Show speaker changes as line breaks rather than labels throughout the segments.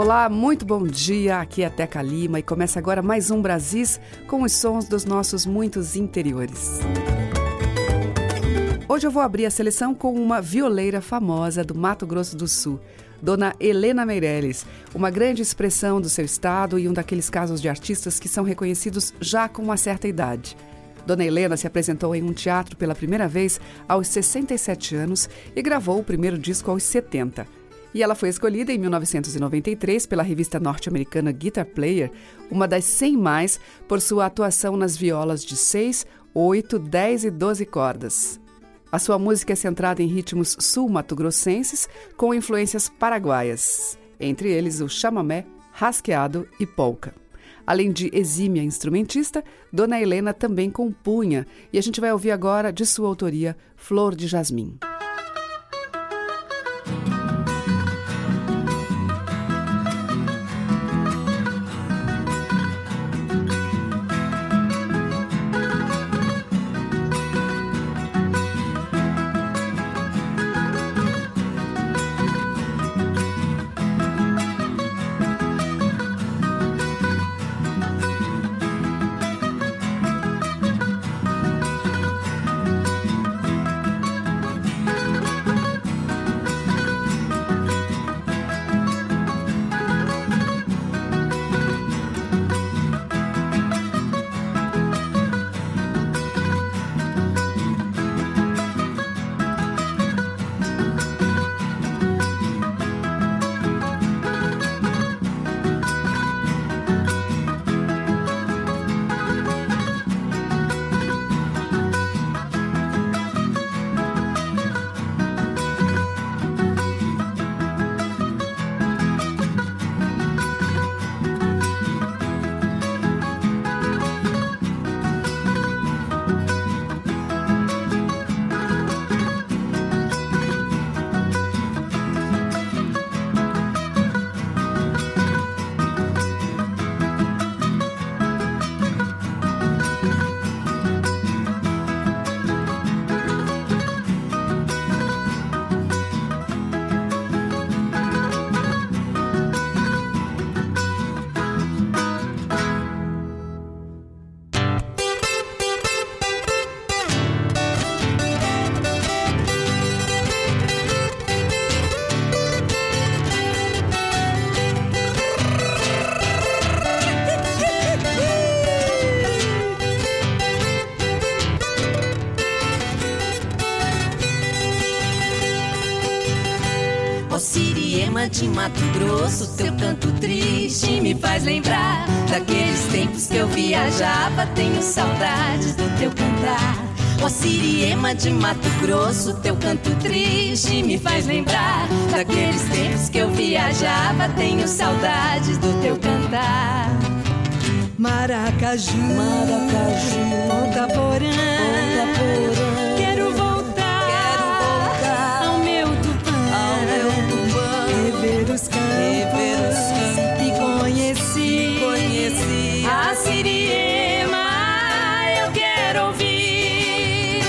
Olá, muito bom dia. Aqui é Teca Lima e começa agora mais um Brasis com os sons dos nossos muitos interiores. Hoje eu vou abrir a seleção com uma violeira famosa do Mato Grosso do Sul, Dona Helena Meirelles, uma grande expressão do seu estado e um daqueles casos de artistas que são reconhecidos já com uma certa idade. Dona Helena se apresentou em um teatro pela primeira vez aos 67 anos e gravou o primeiro disco aos 70. E ela foi escolhida em 1993 pela revista norte-americana Guitar Player, uma das 100 mais, por sua atuação nas violas de 6, 8, 10 e 12 cordas. A sua música é centrada em ritmos sul-mato-grossenses com influências paraguaias, entre eles o chamamé, rasqueado e polca. Além de exímia instrumentista, Dona Helena também compunha, e a gente vai ouvir agora de sua autoria Flor de Jasmim.
Mato Grosso, teu canto triste me faz lembrar daqueles tempos que eu viajava. Tenho saudades do teu cantar. Ó Siriema de Mato Grosso, teu canto triste me faz lembrar daqueles tempos que eu viajava. Tenho saudades do teu cantar.
Maracaju, Maracaju, Ponta Porã, Ponta Porã. Os campos, e conheci,
conheci
a Siriema. Eu quero ouvir,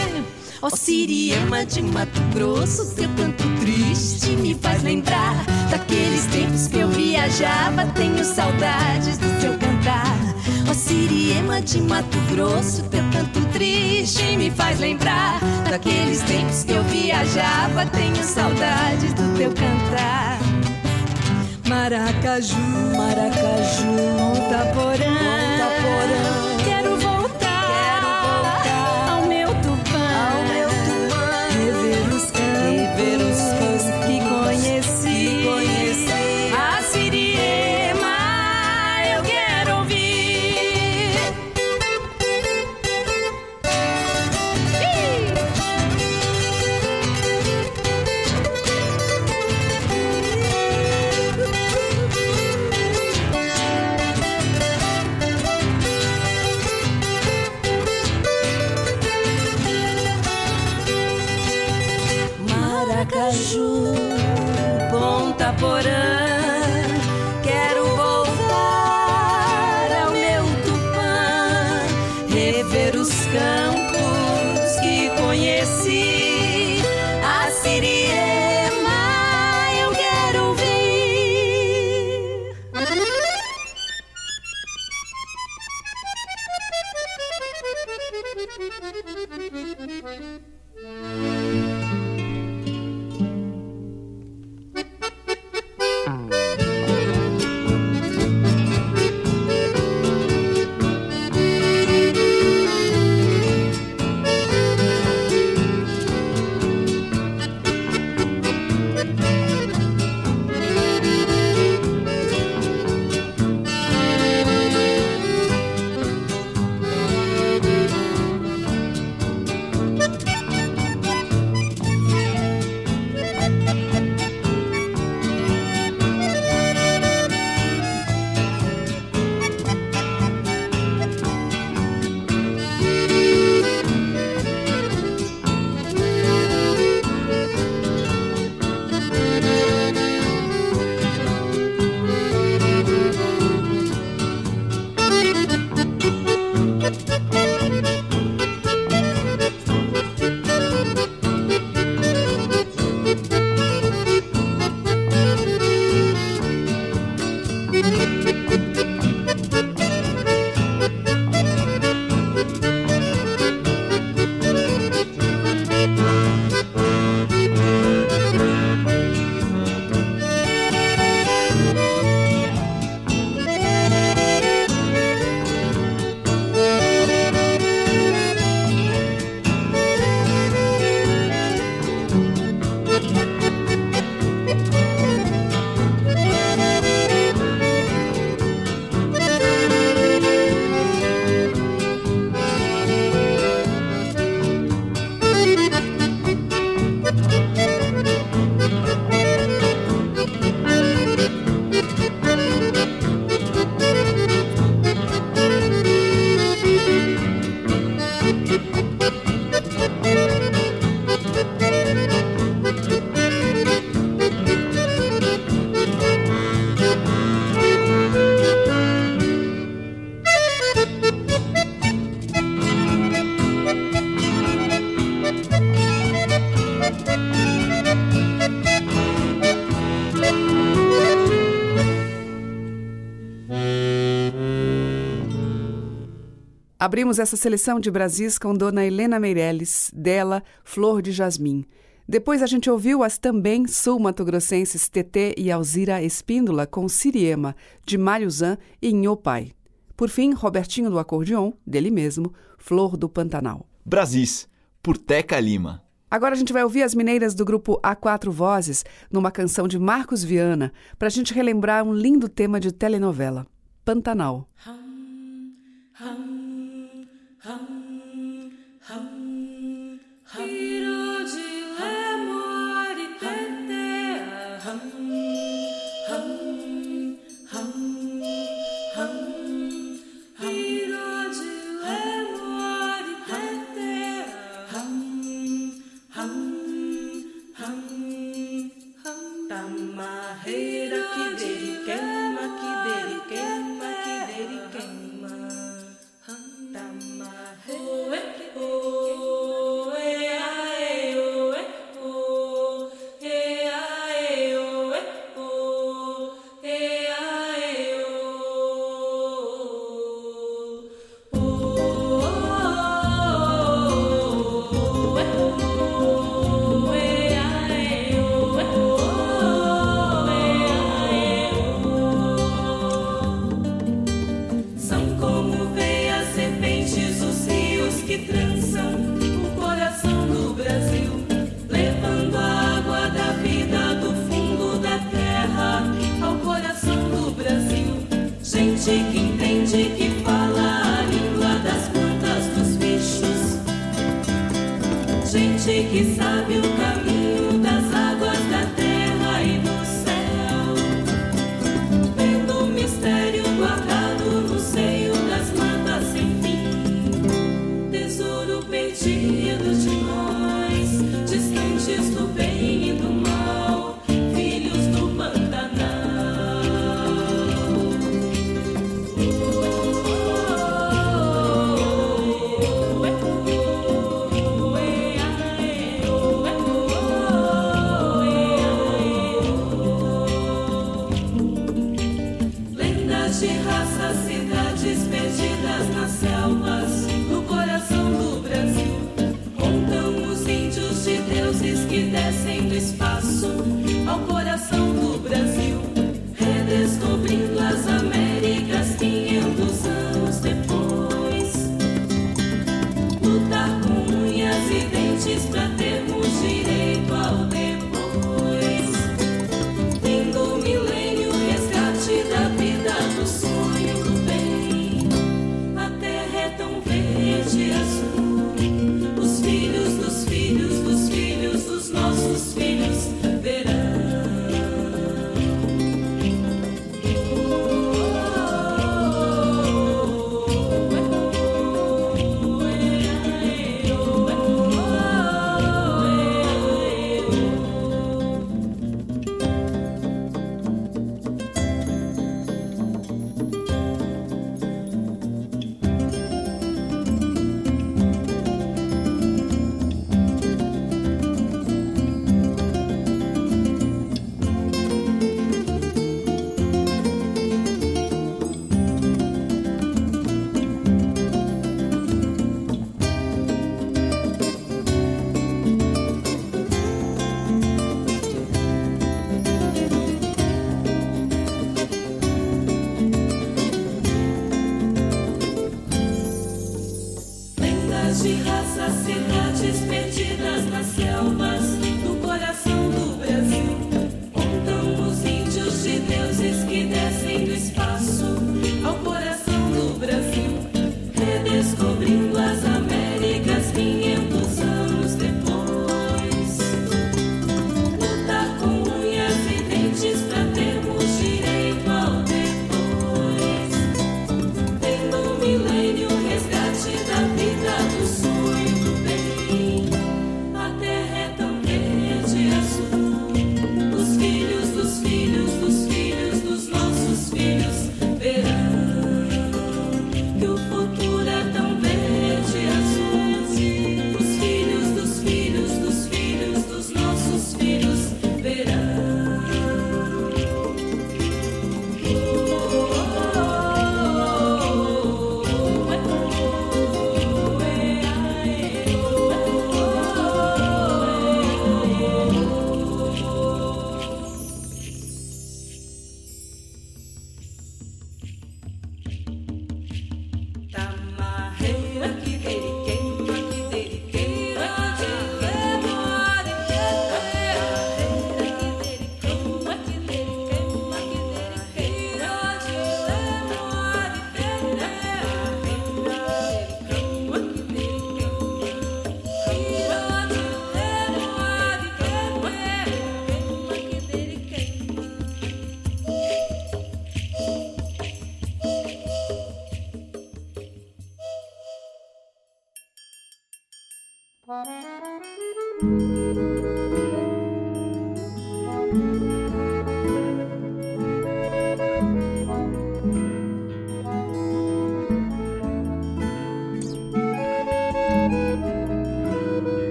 ó Siriema de Mato Grosso, teu canto triste me faz lembrar daqueles tempos que eu viajava. Tenho saudades do teu cantar. Ó Siriema de Mato Grosso, teu canto triste me faz lembrar daqueles tempos que eu viajava. Tenho saudades do teu cantar.
Maracaju,
Maracaju,
Ponta Porã.
buscando.
Abrimos essa seleção de Brasis com Dona Helena Meirelles, dela Flor de Jasmim. Depois a gente ouviu as também sul-matogrossenses Tetê e Alzira Espíndola com Siriema, de Mário Zan e Nhopai. Por fim, Robertinho do Acordeon, dele mesmo, Flor do Pantanal.
Brasis, por Teca Lima.
Agora a gente vai ouvir as mineiras do grupo A Quatro Vozes numa canção de Marcos Viana, para a gente relembrar um lindo tema de telenovela, Pantanal.
Come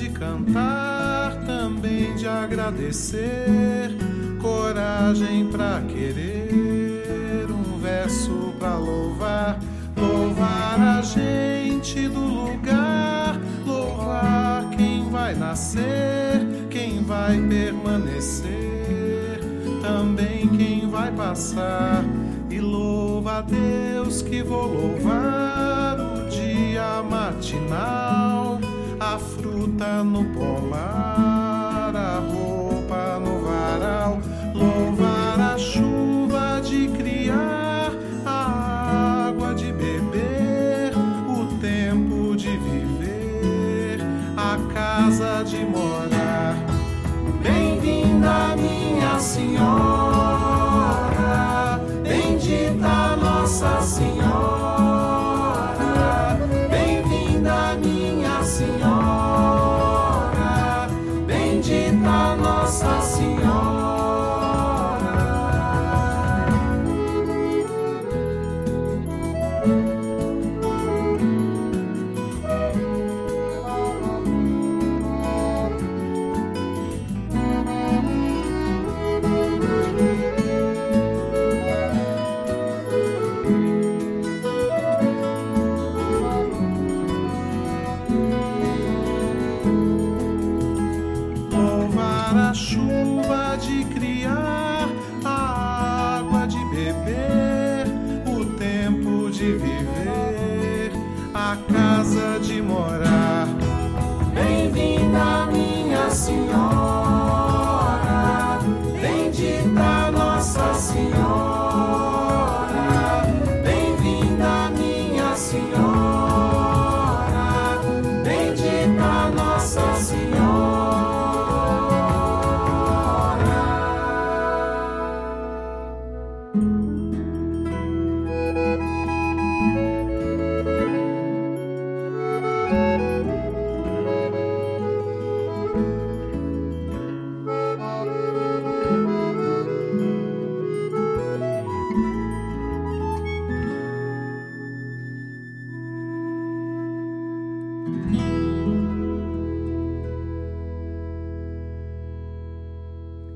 de
cantar, também de agradecer, coragem para querer, um verso para louvar, louvar a gente do lugar, louvar quem vai nascer, quem vai permanecer, também quem vai passar, e louva a Deus que vou louvar o dia matinal страну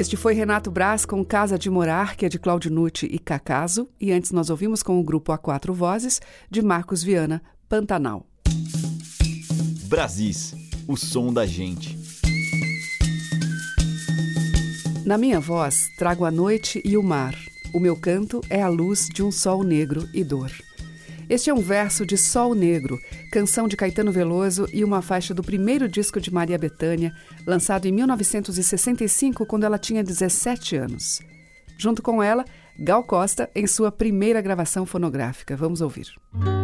Este foi Renato Braz com Casa de Morar, que é de Claudio Nucci e Cacaso, e antes nós ouvimos com o grupo A Quatro Vozes, de Marcos Viana, Pantanal.
Brasis, o som da gente.
Na minha voz, trago a noite e o mar. O meu canto é a luz de um sol negro e dor. Este é um verso de Sol Negro, canção de Caetano Veloso e uma faixa do primeiro disco de Maria Bethânia, lançado em 1965, quando ela tinha 17 anos. Junto com ela, Gal Costa, em sua primeira gravação fonográfica. Vamos ouvir.
Na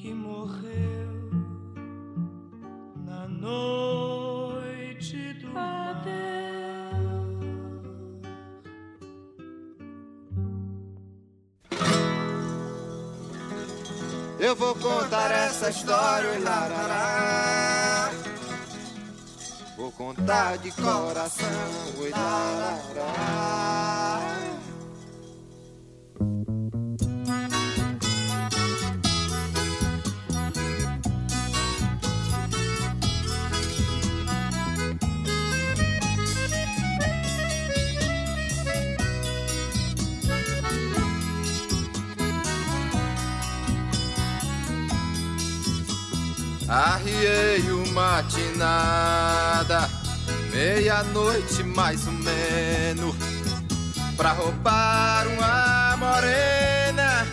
que morreu na noite do
Eu vou contar essa história, larará. Vou contar de coração, larará. Arriei uma matinada, meia-noite mais ou menos, pra roubar uma morena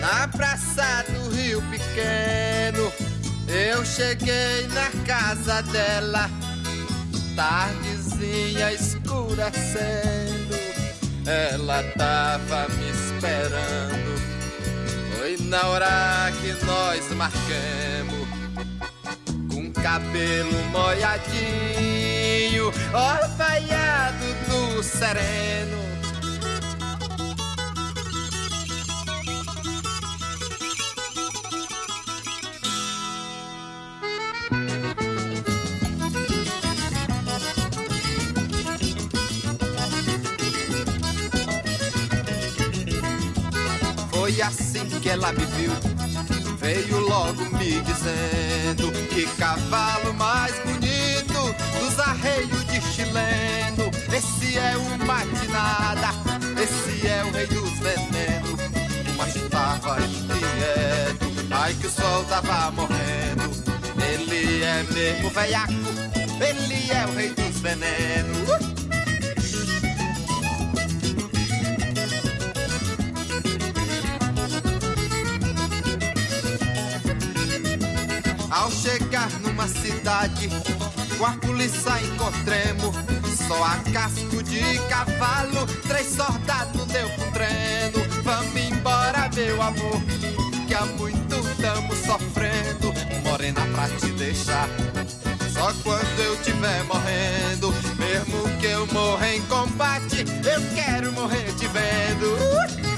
na praça do Rio Pequeno. Eu cheguei na casa dela, tardezinha escurecendo. Ela tava me esperando. Foi na hora que nós marcamos cabelo molhadinho Orvaiado do sereno. Foi
assim que ela me viu, veio logo me dizendo que cavalo mais bonito dos arreios de chileno. Esse é o matinada, esse é o rei dos venenos. Mas tava inquieto, ai que o sol tava morrendo. Ele é mesmo veiaco, ele é o rei dos venenos. Uh! Ao chegar numa cidade, com a polícia encontremos só a casco de cavalo, três soldados deu pro treino. Vamos embora, meu amor, que há muito tamo sofrendo. Morena pra te deixar, só quando eu tiver morrendo. Mesmo que eu morra em combate, eu quero morrer te vendo. Uh!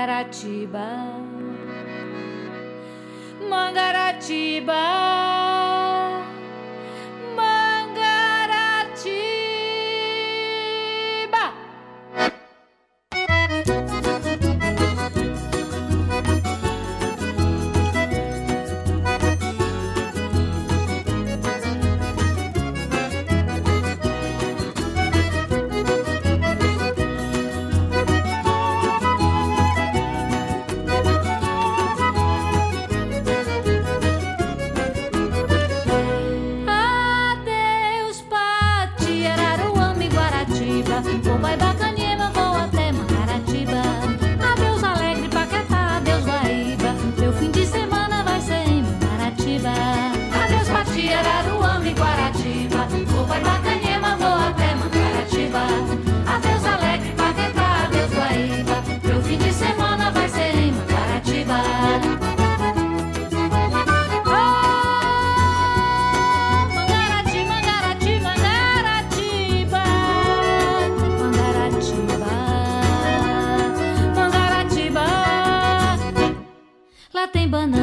Mangaratiba. Mangaratiba. tem banana.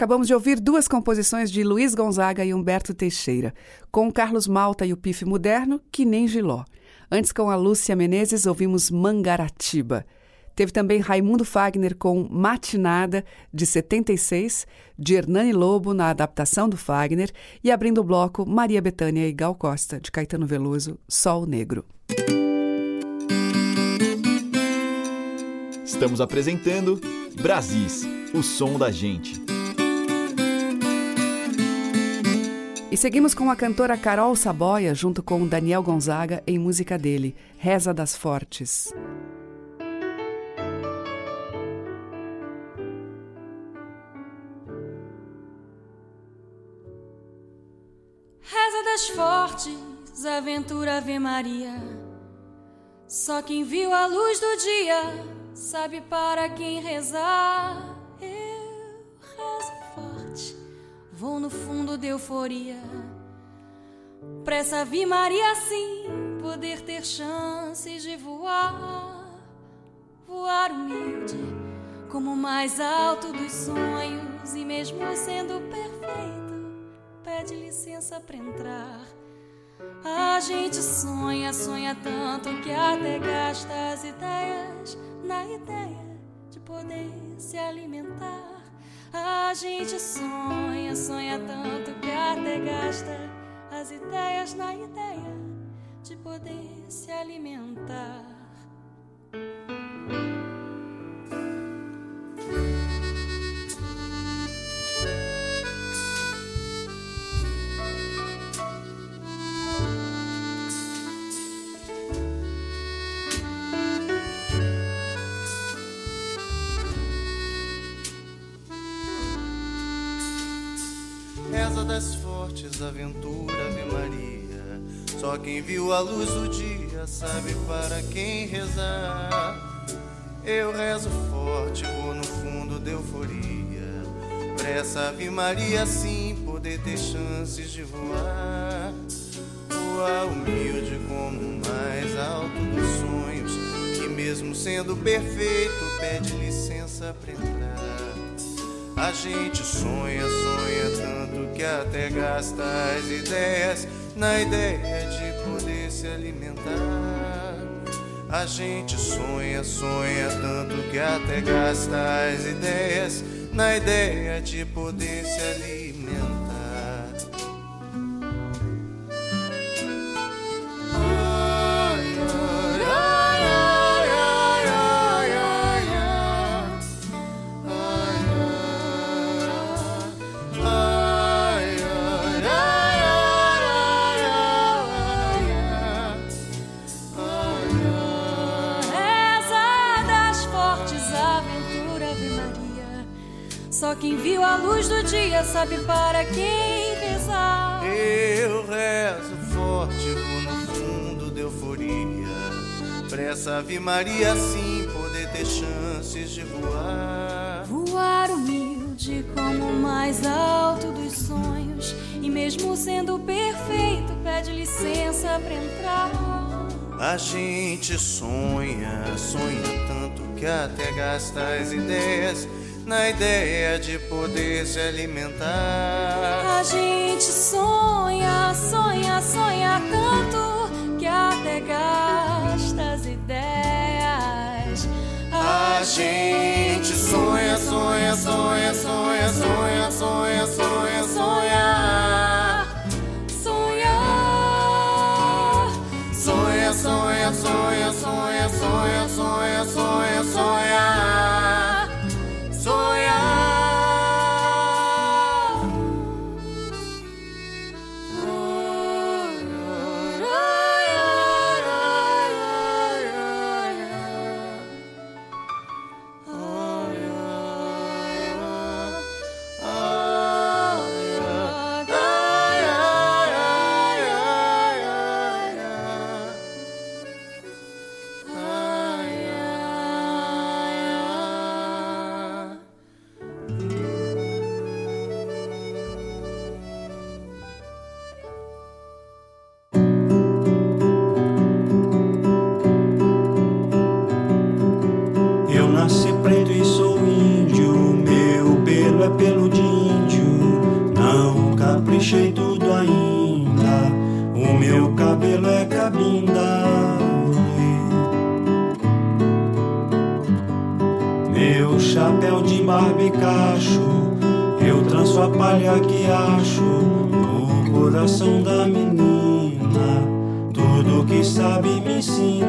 Acabamos de ouvir duas composições de Luiz Gonzaga e Humberto Teixeira, com Carlos Malta e o Pife Moderno, que nem Giló. Antes, com a Lúcia Menezes, ouvimos Mangaratiba. Teve também Raimundo Fagner com Matinada, de 76, de Hernani Lobo, na adaptação do Fagner, e abrindo o bloco Maria Bethânia e Gal Costa, de Caetano Veloso, Sol Negro.
Estamos apresentando Brasis, o som da gente.
E seguimos com a cantora Carol Saboia, junto com Daniel Gonzaga, em música dele, Reza das Fortes.
Reza das Fortes, aventura Ave Maria. Só quem viu a luz do dia sabe para quem rezar. Eu rezo Vou no fundo de euforia. Pra essa Ave Maria sim poder ter chances de voar. Voar humilde, como o mais alto dos sonhos. E mesmo sendo perfeito, pede licença pra entrar. A gente sonha, sonha tanto que até gasta as ideias na ideia de poder se alimentar. A gente sonha, sonha tanto que até gasta as ideias na ideia de poder se alimentar.
Aventura, Ave Maria. Só quem viu a luz do dia sabe para quem rezar. Eu rezo forte, vou no fundo de euforia. Pra essa Ave Maria sim poder ter chances de voar. Voar humilde como o mais alto dos sonhos. Que mesmo sendo perfeito, pede licença pra entrar. A gente sonha, sonha tanto que até gasta as ideias na ideia de poder se alimentar. A gente sonha, sonha tanto que até gasta as ideias na ideia de poder se alimentar.
Aventura Ave Maria. Só quem viu a luz do dia sabe para quem rezar.
Eu rezo forte, vou no fundo de euforia. Pra essa Ave Maria sim poder ter chances de voar.
Voar humilde como o mais alto dos sonhos. E mesmo sendo perfeito, pede licença pra entrar.
A gente sonha, sonha tanto que até gasta as ideias na ideia de poder se alimentar.
A gente sonha, sonha, sonha tanto que até gasta as ideias.
A gente sonha, sonha, sonha, sonha, sonha, sonha, sonha, sonha.
dia que acho o coração da menina, tudo que sabe me ensina.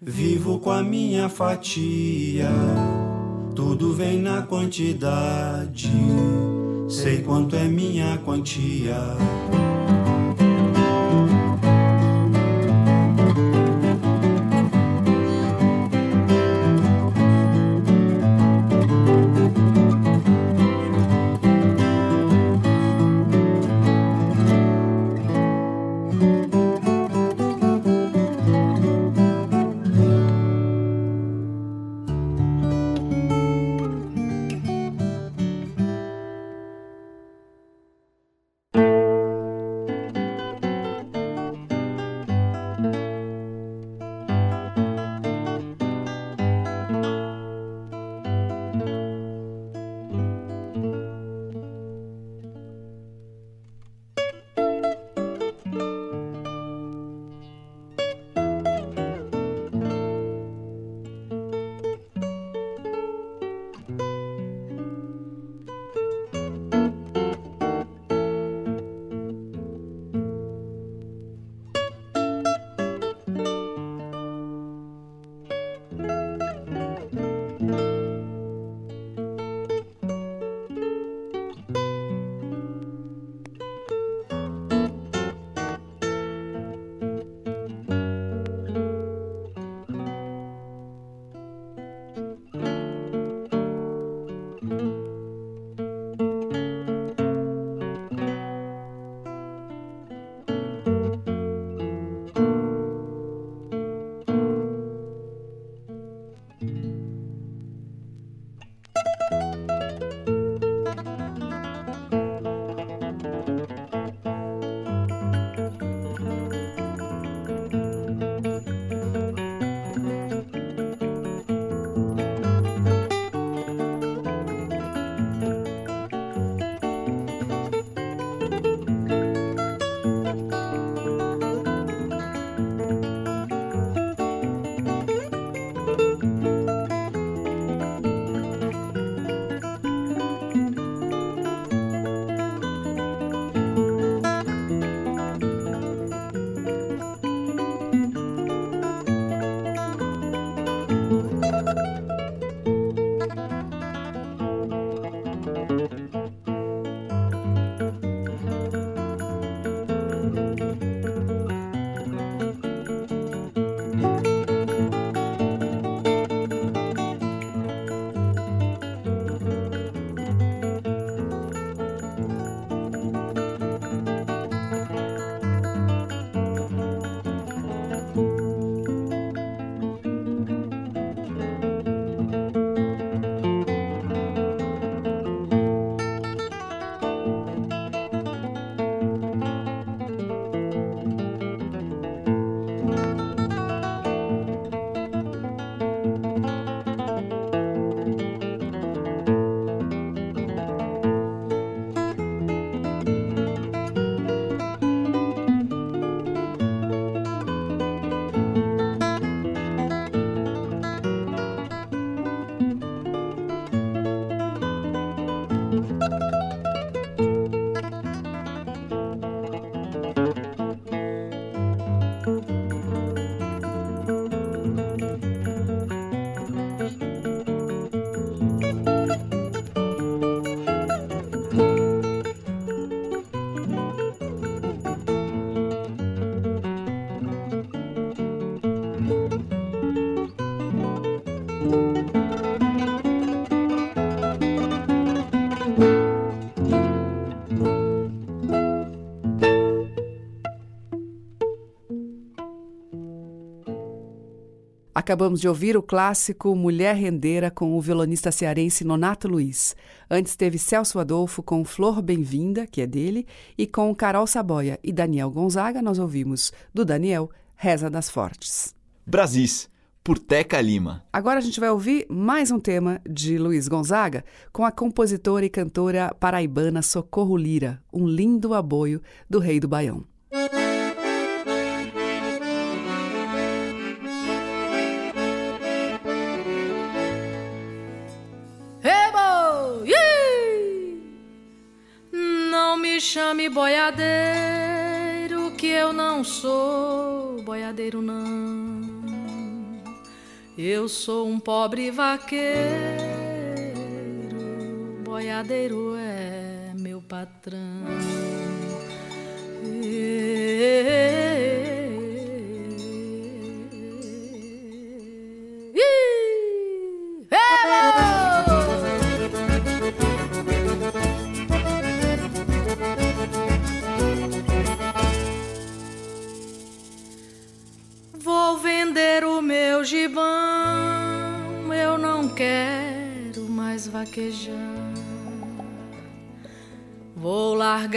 Vivo com a minha fatia, tudo vem na quantidade. Sei quanto é minha quantia.
Acabamos de ouvir o clássico Mulher Rendeira com o violonista cearense Nonato Luiz. Antes teve Celso Adolfo com Flor Bem-vinda, que é dele, e com Carol Saboia e Daniel Gonzaga nós ouvimos do Daniel Reza das Fortes.
Brasis, por Teca Lima.
Agora a gente vai ouvir mais um tema de Luiz Gonzaga com a compositora e cantora paraibana Socorro Lira, um lindo aboio do Rei do Baião.
Chame boiadeiro, que eu não sou boiadeiro, não. Eu sou um pobre vaqueiro, boiadeiro é meu patrão. Vou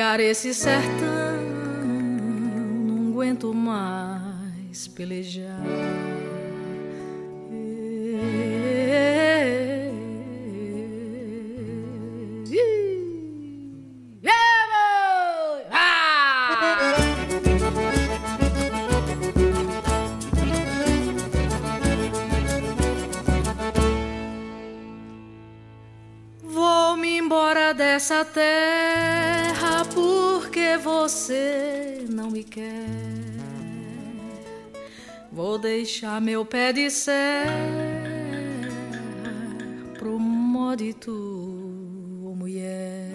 largar esse sertão, não aguento mais pelejar. Vou deixar meu pé de serra pro modo tu, mulher.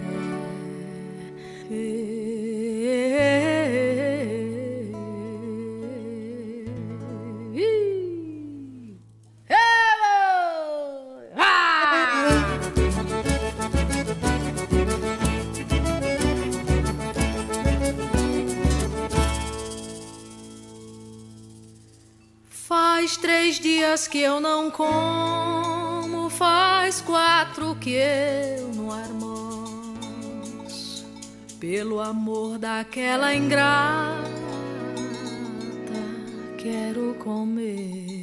Faz três dias que eu não como, faz quatro que eu não almoço. Pelo amor daquela ingrata, quero comer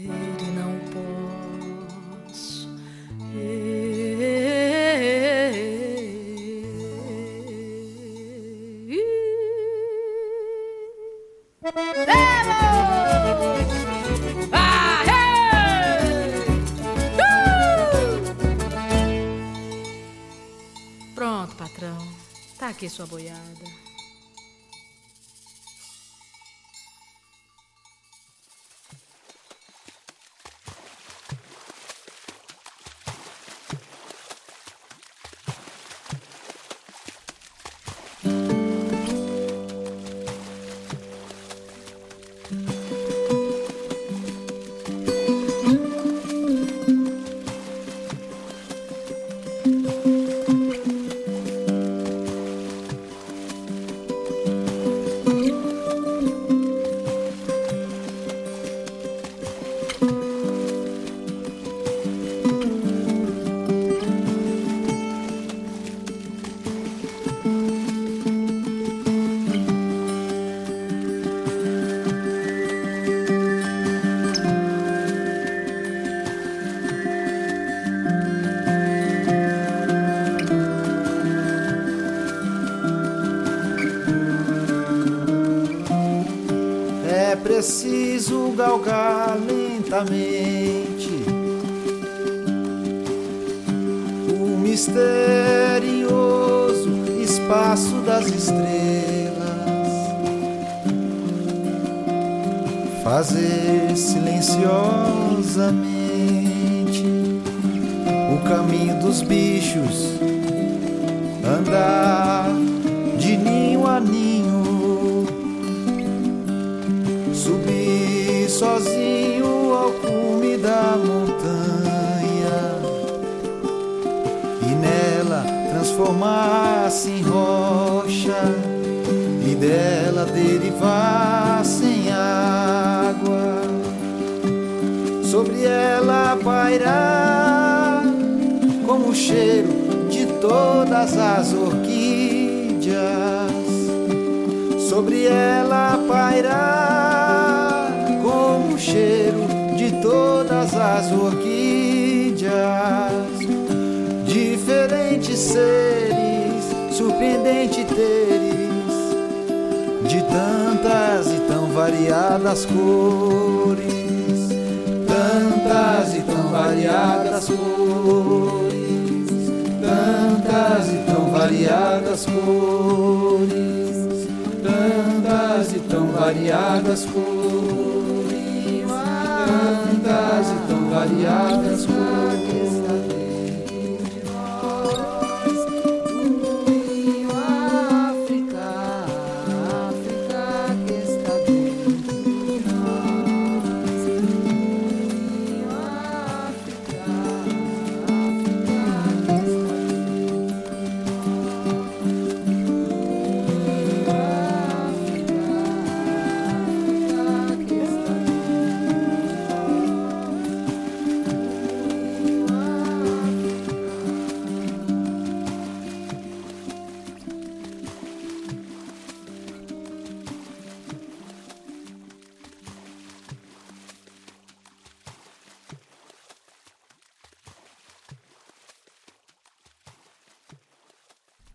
lentamente o misterioso espaço das estrelas, fazer silenciosamente o caminho dos bichos, andar de ninho a ninho. Subir sozinho ao cume da montanha e nela transformar-se em rocha e dela derivar sem água. sobre ela pairar como o cheiro de todas as orquídeas. Sobre ela pairar como o cheiro todas as orquídeas. Diferentes seres, surpreendente teres, de tantas e tão variadas cores. Tantas e tão variadas cores, tantas e tão variadas cores, tantas e tão variadas cores, variadas cores.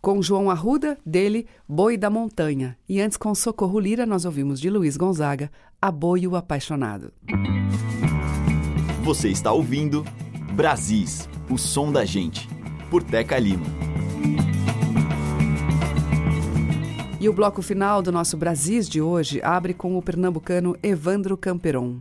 Com João Arruda, dele, Boi da Montanha. E antes, com Socorro Lira, nós ouvimos de Luiz Gonzaga, A Boi o Apaixonado.
Você está ouvindo Brasis, o som da gente, por Teca Lima.
E o bloco final do nosso Brasis de hoje abre com o pernambucano Evandro Camperon.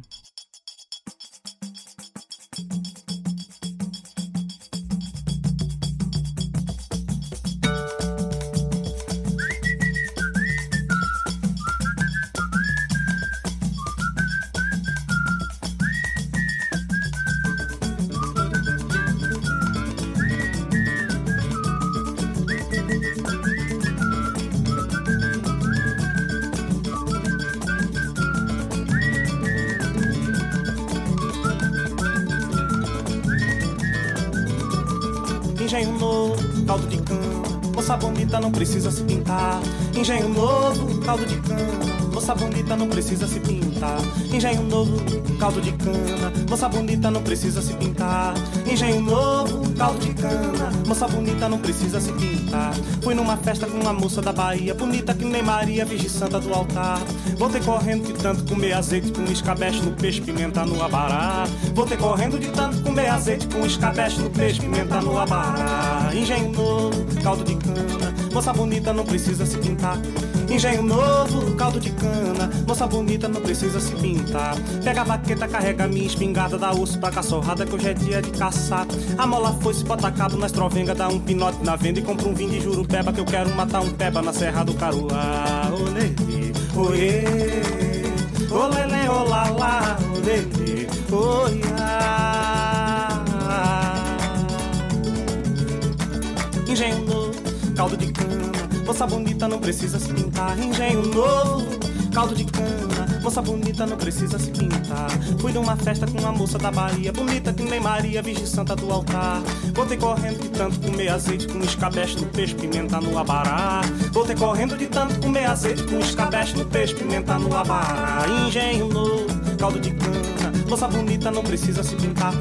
Caldo de cana. Moça bonita não precisa se pintar. Engenho novo, caldo de cana. Moça bonita não precisa se pintar. Fui numa festa com uma moça da Bahia, bonita que nem Maria, Virgem Santa do altar. Voltei correndo de tanto comer azeite com escabeche no peixe, pimenta no abará. Voltei correndo de tanto comer azeite com escabeche no peixe, pimenta no abará. Engenho novo, caldo de cana. Moça bonita não precisa se pintar. Engenho novo, caldo de cana. Moça bonita não precisa se pintar. Pega a vaqueta, carrega minha espingarda, dá osso pra caçorrada que hoje é dia de caçar. A mola foi se bota cabo na estrovenga, dá um pinote na venda e compra um vinho de jurupeba que eu quero matar um peba na Serra do Caruá. Olê, oê, olele, olala, olele, oiá. Engenho novo, caldo de cana. Moça bonita não precisa se pintar. Engenho novo, caldo de cana. Moça bonita não precisa se pintar. Fui numa festa com uma moça da Bahia, bonita que nem Maria, Virgem Santa do altar. Voltei correndo de tanto comer azeite com escabeche no peixe, pimenta no abará. Voltei correndo de tanto comer azeite com escabeche no peixe, pimenta no abará. Engenho novo, caldo de cana. Moça bonita não precisa se pintar.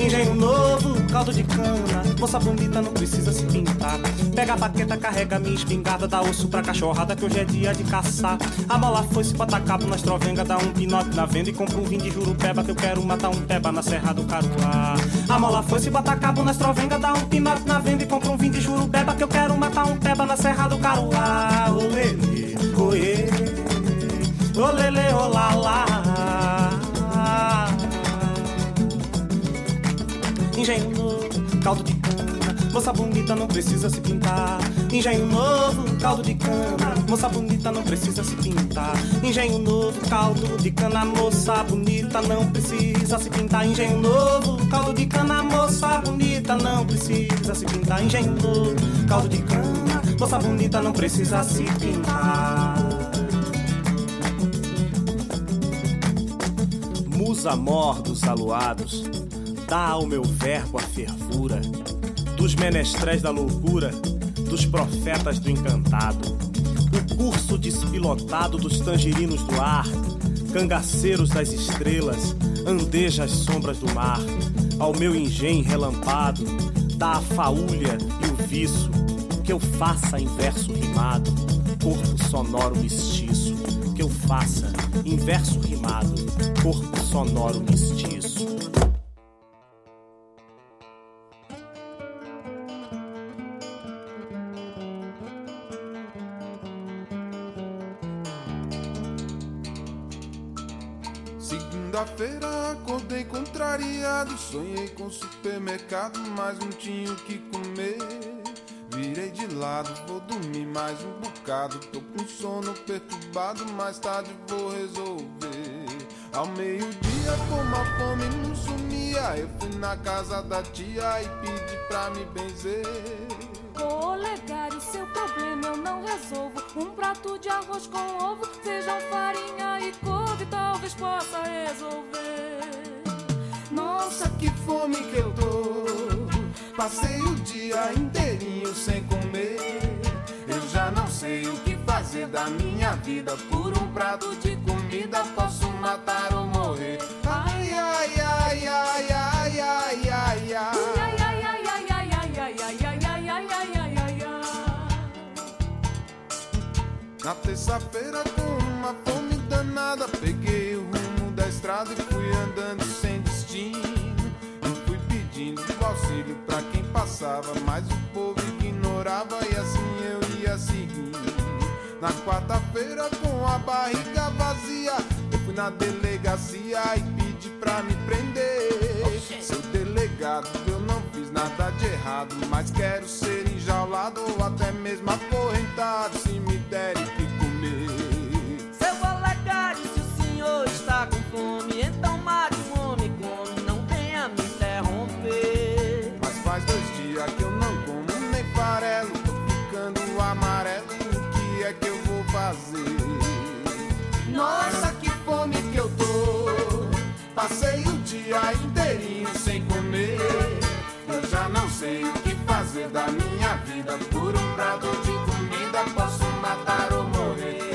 Engenho novo, caldo de cana. Moça bonita não precisa se pintar. Pega a baqueta, carrega minha espingarda, dá osso pra cachorrada que hoje é dia de caçar. A mola foi se bota cabo na estrovenga, dá um pinote na venda e compra um vinho de jurupeba que eu quero matar um peba na Serra do Caruá. A mola foi se bota cabo na estrovenga, dá um pinote na venda e compra um vinho de jurupeba que eu quero matar um peba na Serra do Caruá. Olele, oê, olele, olala. Engenho caldo de cana. Moça bonita não precisa se pintar. Engenho novo, caldo de cana. Moça bonita não precisa se pintar. Engenho novo, caldo de cana. Moça bonita não precisa se pintar. Engenho novo, caldo de cana. Moça bonita não precisa se pintar. Engenho novo, caldo de cana. Moça bonita não precisa se pintar. musa mor dos aluados, dá ao meu verbo a fervura dos menestréis da loucura, dos profetas do encantado, o curso despilotado dos tangerinos do ar, cangaceiros das estrelas, andeja as sombras do mar, ao meu engenho relampado, dá a faúlha e o viço, que eu faça em verso rimado, corpo sonoro mestiço, que eu faça em verso rimado, corpo sonoro mestiço.
Segunda-feira acordei contrariado, sonhei com supermercado, mas não tinha o que comer. Virei de lado, vou dormir mais um bocado. Tô com sono perturbado, mais tarde vou resolver. Ao meio-dia, como a fome não sumia, eu fui na casa da tia e pedi pra me benzer.
Olegário, seu problema eu não resolvo. Um prato de arroz com ovo, feijão, farinha e couve, talvez possa resolver.
Nossa, que fome que eu tô! Passei o dia inteirinho sem comer. Eu já não sei o que fazer da minha vida. Por um prato de comida posso matar ou morrer. Ai, ai, ai, ai, ai, Na terça-feira, com uma fome danada, peguei o rumo da estrada e fui andando sem destino. E fui pedindo auxílio pra quem passava, mas o povo ignorava e assim eu ia seguindo. Na quarta-feira, com a barriga vazia, eu fui na delegacia e pedi pra me prender. Seu delegado, eu não fiz nada de errado, mas quero ser enjaulado ou até mesmo acorrentado se me derem que comer.
Seu olegário, se o senhor está com fome, então mate um homem come, não venha me interromper.
Mas faz dois dias que eu não como nem farelo, tô ficando amarelo, o que é que eu vou fazer? Nossa, que fome que eu tô! Passei o dia inteirinho sem comer. Eu já não sei o que fazer da minha vida. Por um prato de comida posso matar ou morrer.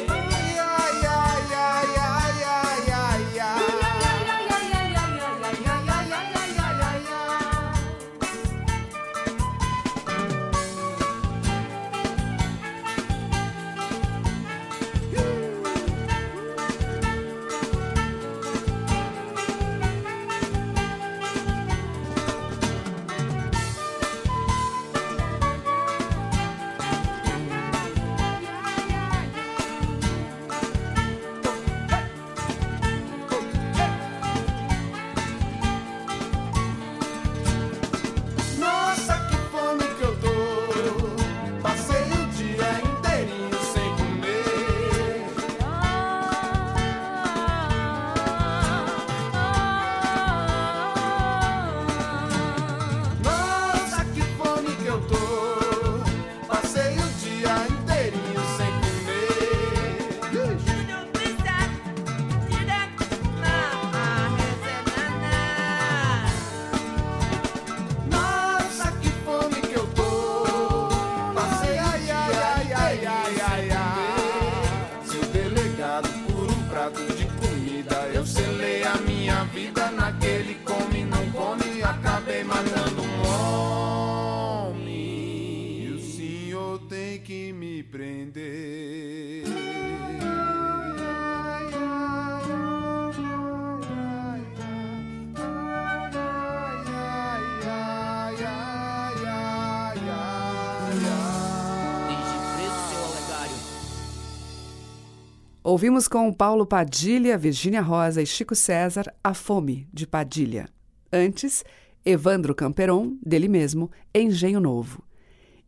Ouvimos com Paulo Padilha, Virgínia Rosa e Chico César A Fome, de Padilha. Antes, Evandro Camperon, dele mesmo, Engenho Novo.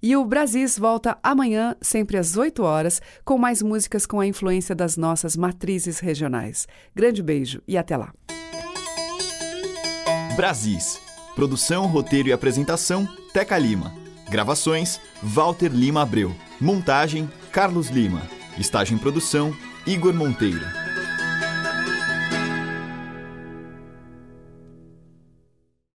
E o Brasis volta amanhã, sempre às 8 horas, com mais músicas com a influência das nossas matrizes regionais. Grande beijo e até lá.
Brasis. Produção, roteiro e apresentação: Teca Lima. Gravações: Walter Lima Abreu. Montagem: Carlos Lima. Estágio em produção: Igor Monteiro.